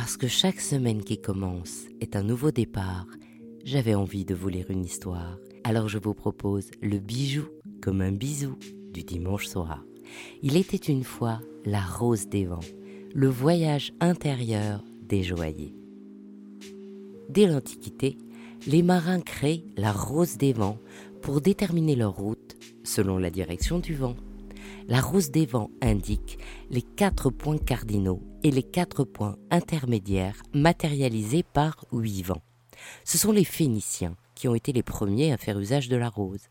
Parce que chaque semaine qui commence est un nouveau départ, j'avais envie de vous lire une histoire. Alors je vous propose le bijou comme un bisou du dimanche soir. Il était une fois la rose des vents, le voyage intérieur des joailliers. Dès l'Antiquité, les marins créent la rose des vents pour déterminer leur route selon la direction du vent. La rose des vents indique les quatre points cardinaux et les quatre points intermédiaires matérialisés par huit vents. Ce sont les Phéniciens qui ont été les premiers à faire usage de la rose.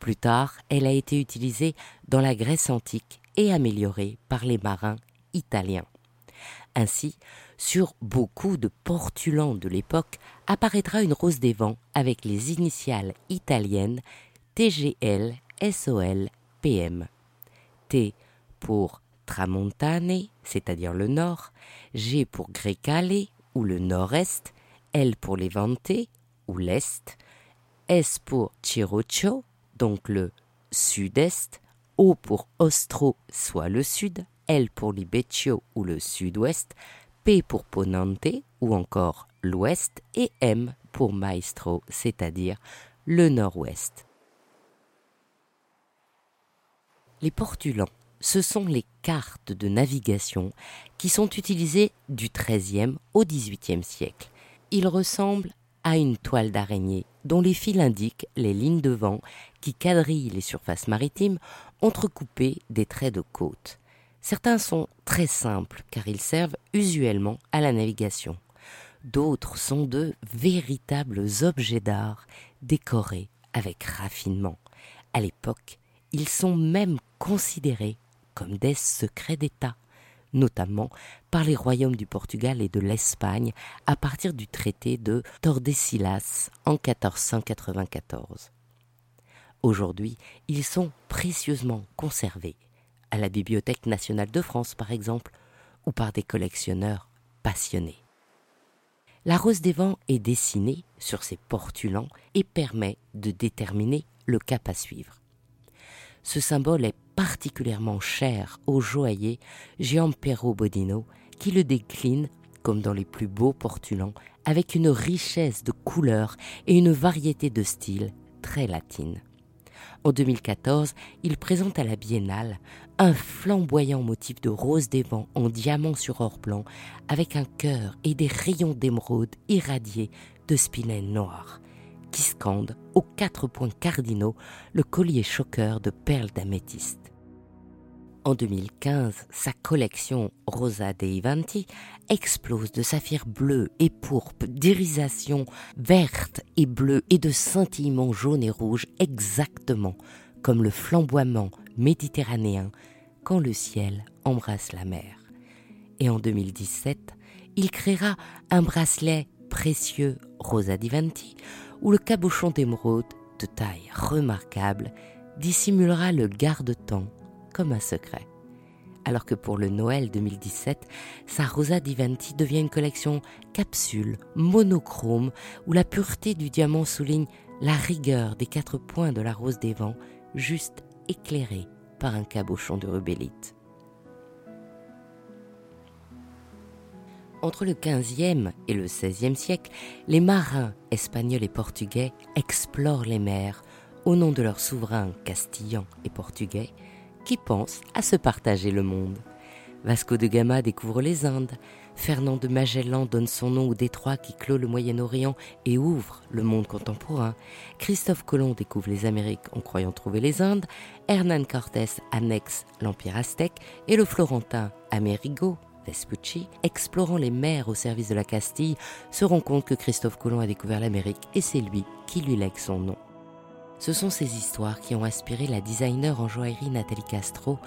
Plus tard, elle a été utilisée dans la Grèce antique et améliorée par les marins italiens. Ainsi, sur beaucoup de portulans de l'époque apparaîtra une rose des vents avec les initiales italiennes TGL, SOL, PM. T pour Tramontane, c'est-à-dire le nord, G pour Grecale ou le nord-est, L pour Levante ou l'est, S pour Chiroccio, donc le sud-est, O pour Ostro, soit le sud, L pour Libeccio ou le sud-ouest, P pour Ponante ou encore l'ouest et M pour Maestro, c'est-à-dire le nord-ouest. Les portulans, ce sont les cartes de navigation qui sont utilisées du XIIIe au XVIIIe siècle. Ils ressemblent à une toile d'araignée dont les fils indiquent les lignes de vent qui quadrillent les surfaces maritimes entrecoupées des traits de côte. Certains sont très simples car ils servent usuellement à la navigation. D'autres sont de véritables objets d'art décorés avec raffinement. À l'époque, ils sont même considérés comme des secrets d'État, notamment par les royaumes du Portugal et de l'Espagne à partir du traité de Tordesillas en 1494. Aujourd'hui, ils sont précieusement conservés, à la Bibliothèque nationale de France par exemple, ou par des collectionneurs passionnés. La rose des vents est dessinée sur ces portulans et permet de déterminer le cap à suivre. Ce symbole est particulièrement cher au joaillier Giampero Bodino qui le décline comme dans les plus beaux portulans avec une richesse de couleurs et une variété de styles très latine. En 2014, il présente à la Biennale un flamboyant motif de rose des vents en diamant sur or blanc avec un cœur et des rayons d'émeraude irradiés de spinel noir qui scande aux quatre points cardinaux le collier choqueur de perles d'améthyste. En 2015, sa collection Rosa dei Vanti explose de saphirs bleus et pourpres, d'irisations vertes et bleues et de scintillements jaunes et rouges exactement comme le flamboiement méditerranéen quand le ciel embrasse la mer. Et en 2017, il créera un bracelet précieux Rosa di Vanti où le cabochon d'émeraude, de taille remarquable, dissimulera le garde-temps comme un secret. Alors que pour le Noël 2017, sa Rosa Divanti devient une collection capsule, monochrome, où la pureté du diamant souligne la rigueur des quatre points de la rose des vents, juste éclairée par un cabochon de rubellite. Entre le XVe et le XVIe siècle, les marins espagnols et portugais explorent les mers au nom de leurs souverains castillans et portugais qui pensent à se partager le monde. Vasco de Gama découvre les Indes, Fernand de Magellan donne son nom au détroit qui clôt le Moyen-Orient et ouvre le monde contemporain, Christophe Colomb découvre les Amériques en croyant trouver les Indes, Hernán Cortés annexe l'Empire aztèque et le Florentin Amerigo Explorant les mers au service de la Castille, se rend compte que Christophe Colomb a découvert l'Amérique et c'est lui qui lui lègue son nom. Ce sont ces histoires qui ont inspiré la designer en joaillerie Nathalie Castro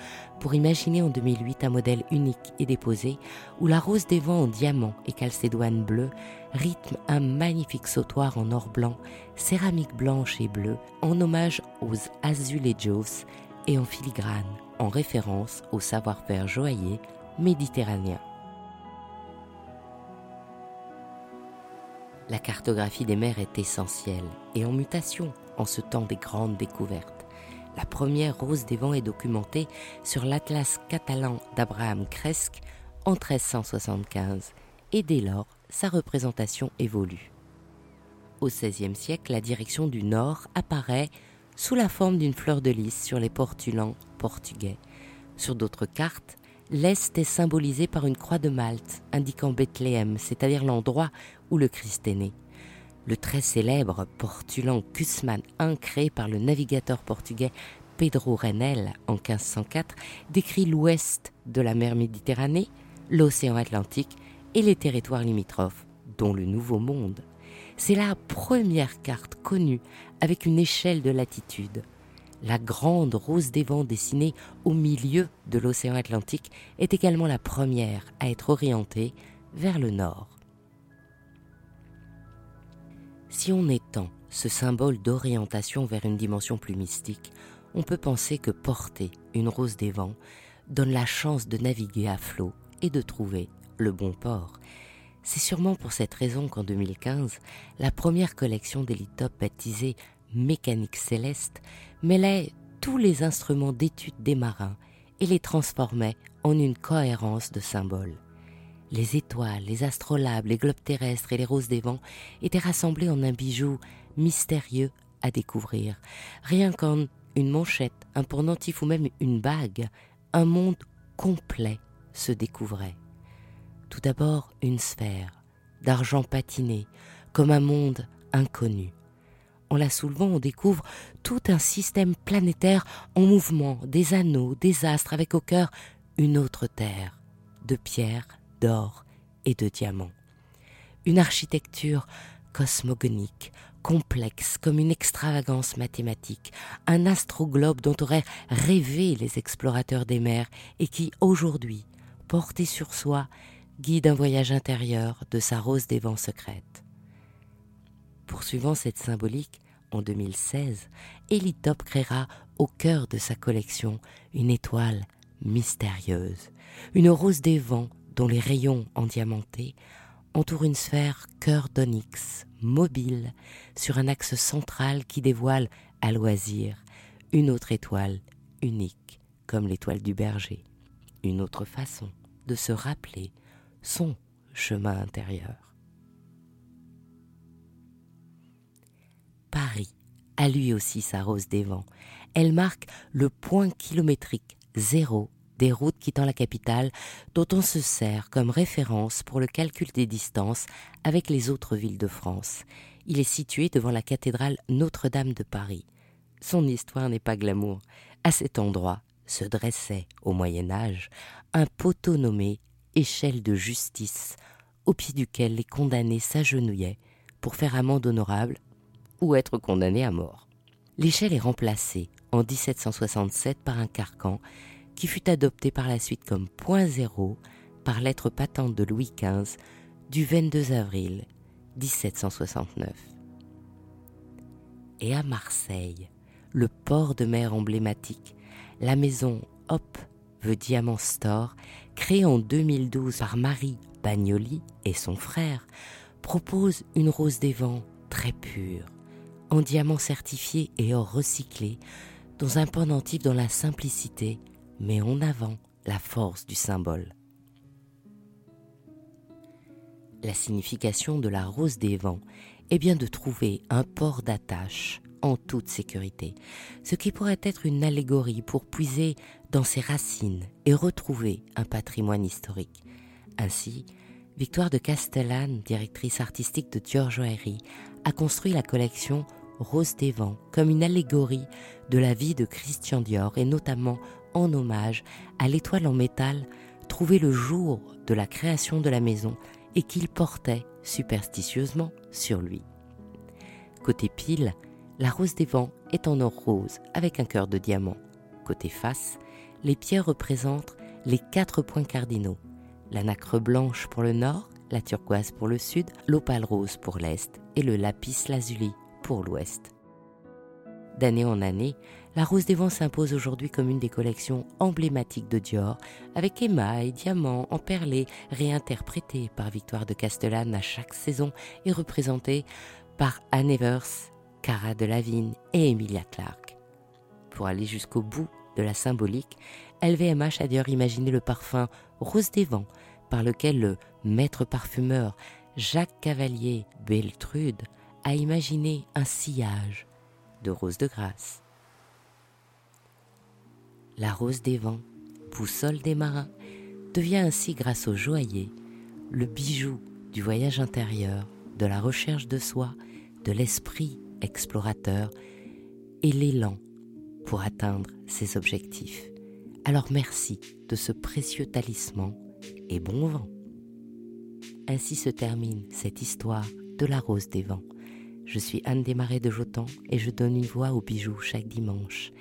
pour imaginer en 2008 un modèle unique et déposé où la rose des vents en diamant et calcédoine bleue rythme un magnifique sautoir en or blanc, céramique blanche et bleue en hommage aux azulejos et en filigrane en référence au savoir-faire joaillier méditerranéen. La cartographie des mers est essentielle et en mutation en ce temps des grandes découvertes. La première rose des vents est documentée sur l'Atlas catalan d'Abraham Cresque en 1375 et dès lors, sa représentation évolue. Au XVIe siècle, la direction du nord apparaît sous la forme d'une fleur de lys sur les portulans portugais. Sur d'autres cartes, l'Est est symbolisé par une croix de Malte indiquant Bethléem, c'est-à-dire l'endroit où le Christ est né. Le très célèbre portulan Cusman I, créé par le navigateur portugais Pedro Renel en 1504, décrit l'ouest de la mer Méditerranée, l'océan Atlantique et les territoires limitrophes, dont le Nouveau Monde. C'est la première carte connue avec une échelle de latitude. La grande rose des vents dessinée au milieu de l'océan Atlantique est également la première à être orientée vers le nord. Si on étend ce symbole d'orientation vers une dimension plus mystique, on peut penser que porter une rose des vents donne la chance de naviguer à flot et de trouver le bon port. C'est sûrement pour cette raison qu'en 2015, la première collection d'Elitop baptisée Mécanique céleste mêlait tous les instruments d'étude des marins et les transformait en une cohérence de symboles. Les étoiles, les astrolabes, les globes terrestres et les roses des vents étaient rassemblés en un bijou mystérieux à découvrir. Rien qu'en une manchette, un pendentif ou même une bague, un monde complet se découvrait. Tout d'abord une sphère, d'argent patiné, comme un monde inconnu. En la soulevant, on découvre tout un système planétaire en mouvement, des anneaux, des astres, avec au cœur une autre terre, de pierre, d'or et de diamants. Une architecture cosmogonique, complexe comme une extravagance mathématique, un astroglobe dont auraient rêvé les explorateurs des mers et qui, aujourd'hui, porté sur soi, guide un voyage intérieur de sa rose des vents secrète. Poursuivant cette symbolique, en 2016, Elitop créera au cœur de sa collection une étoile mystérieuse, une rose des vents dont les rayons endiamantés entourent une sphère cœur d'onyx mobile sur un axe central qui dévoile à loisir une autre étoile unique comme l'étoile du berger, une autre façon de se rappeler son chemin intérieur. A lui aussi sa rose des vents. Elle marque le point kilométrique zéro des routes quittant la capitale, dont on se sert comme référence pour le calcul des distances avec les autres villes de France. Il est situé devant la cathédrale Notre-Dame de Paris. Son histoire n'est pas glamour. À cet endroit se dressait, au Moyen Âge, un poteau nommé échelle de justice, au pied duquel les condamnés s'agenouillaient pour faire amende honorable ou être condamnés à mort. L'échelle est remplacée en 1767 par un carcan qui fut adopté par la suite comme point zéro par lettre patente de Louis XV du 22 avril 1769. Et à Marseille, le port de mer emblématique, la maison Hop the Diamant Store, créée en 2012 par Marie Bagnoli et son frère, propose une rose des vents très pure, en diamant certifié et or recyclé, dans un pendentif dans la simplicité mais en avant la force du symbole. La signification de la rose des vents est bien de trouver un port d'attache en toute sécurité, ce qui pourrait être une allégorie pour puiser dans ses racines et retrouver un patrimoine historique. Ainsi, Victoire de Castellane, directrice artistique de Dior Joaillerie, a construit la collection Rose des Vents comme une allégorie de la vie de Christian Dior et notamment en hommage à l'étoile en métal trouvée le jour de la création de la maison et qu'il portait superstitieusement sur lui. Côté pile, la rose des vents est en or rose avec un cœur de diamant. Côté face, les pierres représentent les quatre points cardinaux. La nacre blanche pour le nord, la turquoise pour le sud, l'opale rose pour l'est et le lapis lazuli pour l'ouest. D'année en année, la Rose des Vents s'impose aujourd'hui comme une des collections emblématiques de Dior, avec émail, diamants, emperlés, réinterprétés par Victoire de Castellane à chaque saison et représentés par Anne Evers, Cara Delevingne et Emilia Clarke. Pour aller jusqu'au bout de la symbolique, LVMH a d'ailleurs imaginé le parfum Rose des Vents, par lequel le maître parfumeur Jacques Cavalier Beltrude a imaginé un sillage de roses de grâce. La rose des vents, boussole des marins, devient ainsi grâce au joaillier le bijou du voyage intérieur, de la recherche de soi, de l'esprit explorateur et l'élan pour atteindre ses objectifs. Alors merci de ce précieux talisman et bon vent. Ainsi se termine cette histoire de la rose des vents. Je suis Anne Desmarais de Jotan et je donne une voix aux bijoux chaque dimanche.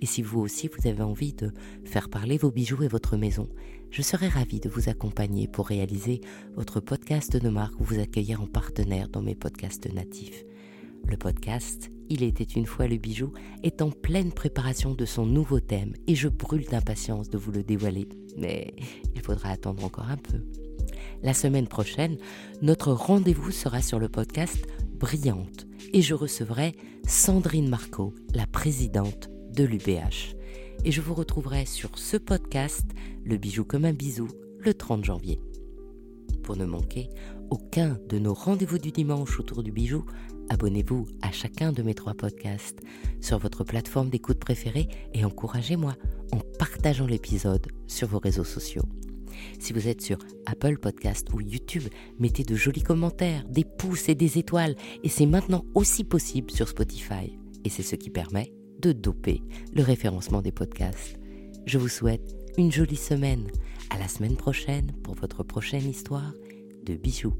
Et si vous aussi vous avez envie de faire parler vos bijoux et votre maison, je serai ravie de vous accompagner pour réaliser votre podcast de marque ou vous accueillir en partenaire dans mes podcasts natifs. Le podcast Il était une fois le bijou est en pleine préparation de son nouveau thème et je brûle d'impatience de vous le dévoiler, mais il faudra attendre encore un peu. La semaine prochaine, notre rendez-vous sera sur le podcast Brillante et je recevrai Sandrine Marco, la présidente de l'UBH. Et je vous retrouverai sur ce podcast, Le bijou comme un bisou, le 30 janvier. Pour ne manquer aucun de nos rendez-vous du dimanche autour du bijou, abonnez-vous à chacun de mes trois podcasts sur votre plateforme d'écoute préférée et encouragez-moi en partageant l'épisode sur vos réseaux sociaux. Si vous êtes sur Apple Podcast ou YouTube, mettez de jolis commentaires, des pouces et des étoiles. Et c'est maintenant aussi possible sur Spotify. Et c'est ce qui permet de doper le référencement des podcasts. Je vous souhaite une jolie semaine. À la semaine prochaine pour votre prochaine histoire de bijoux.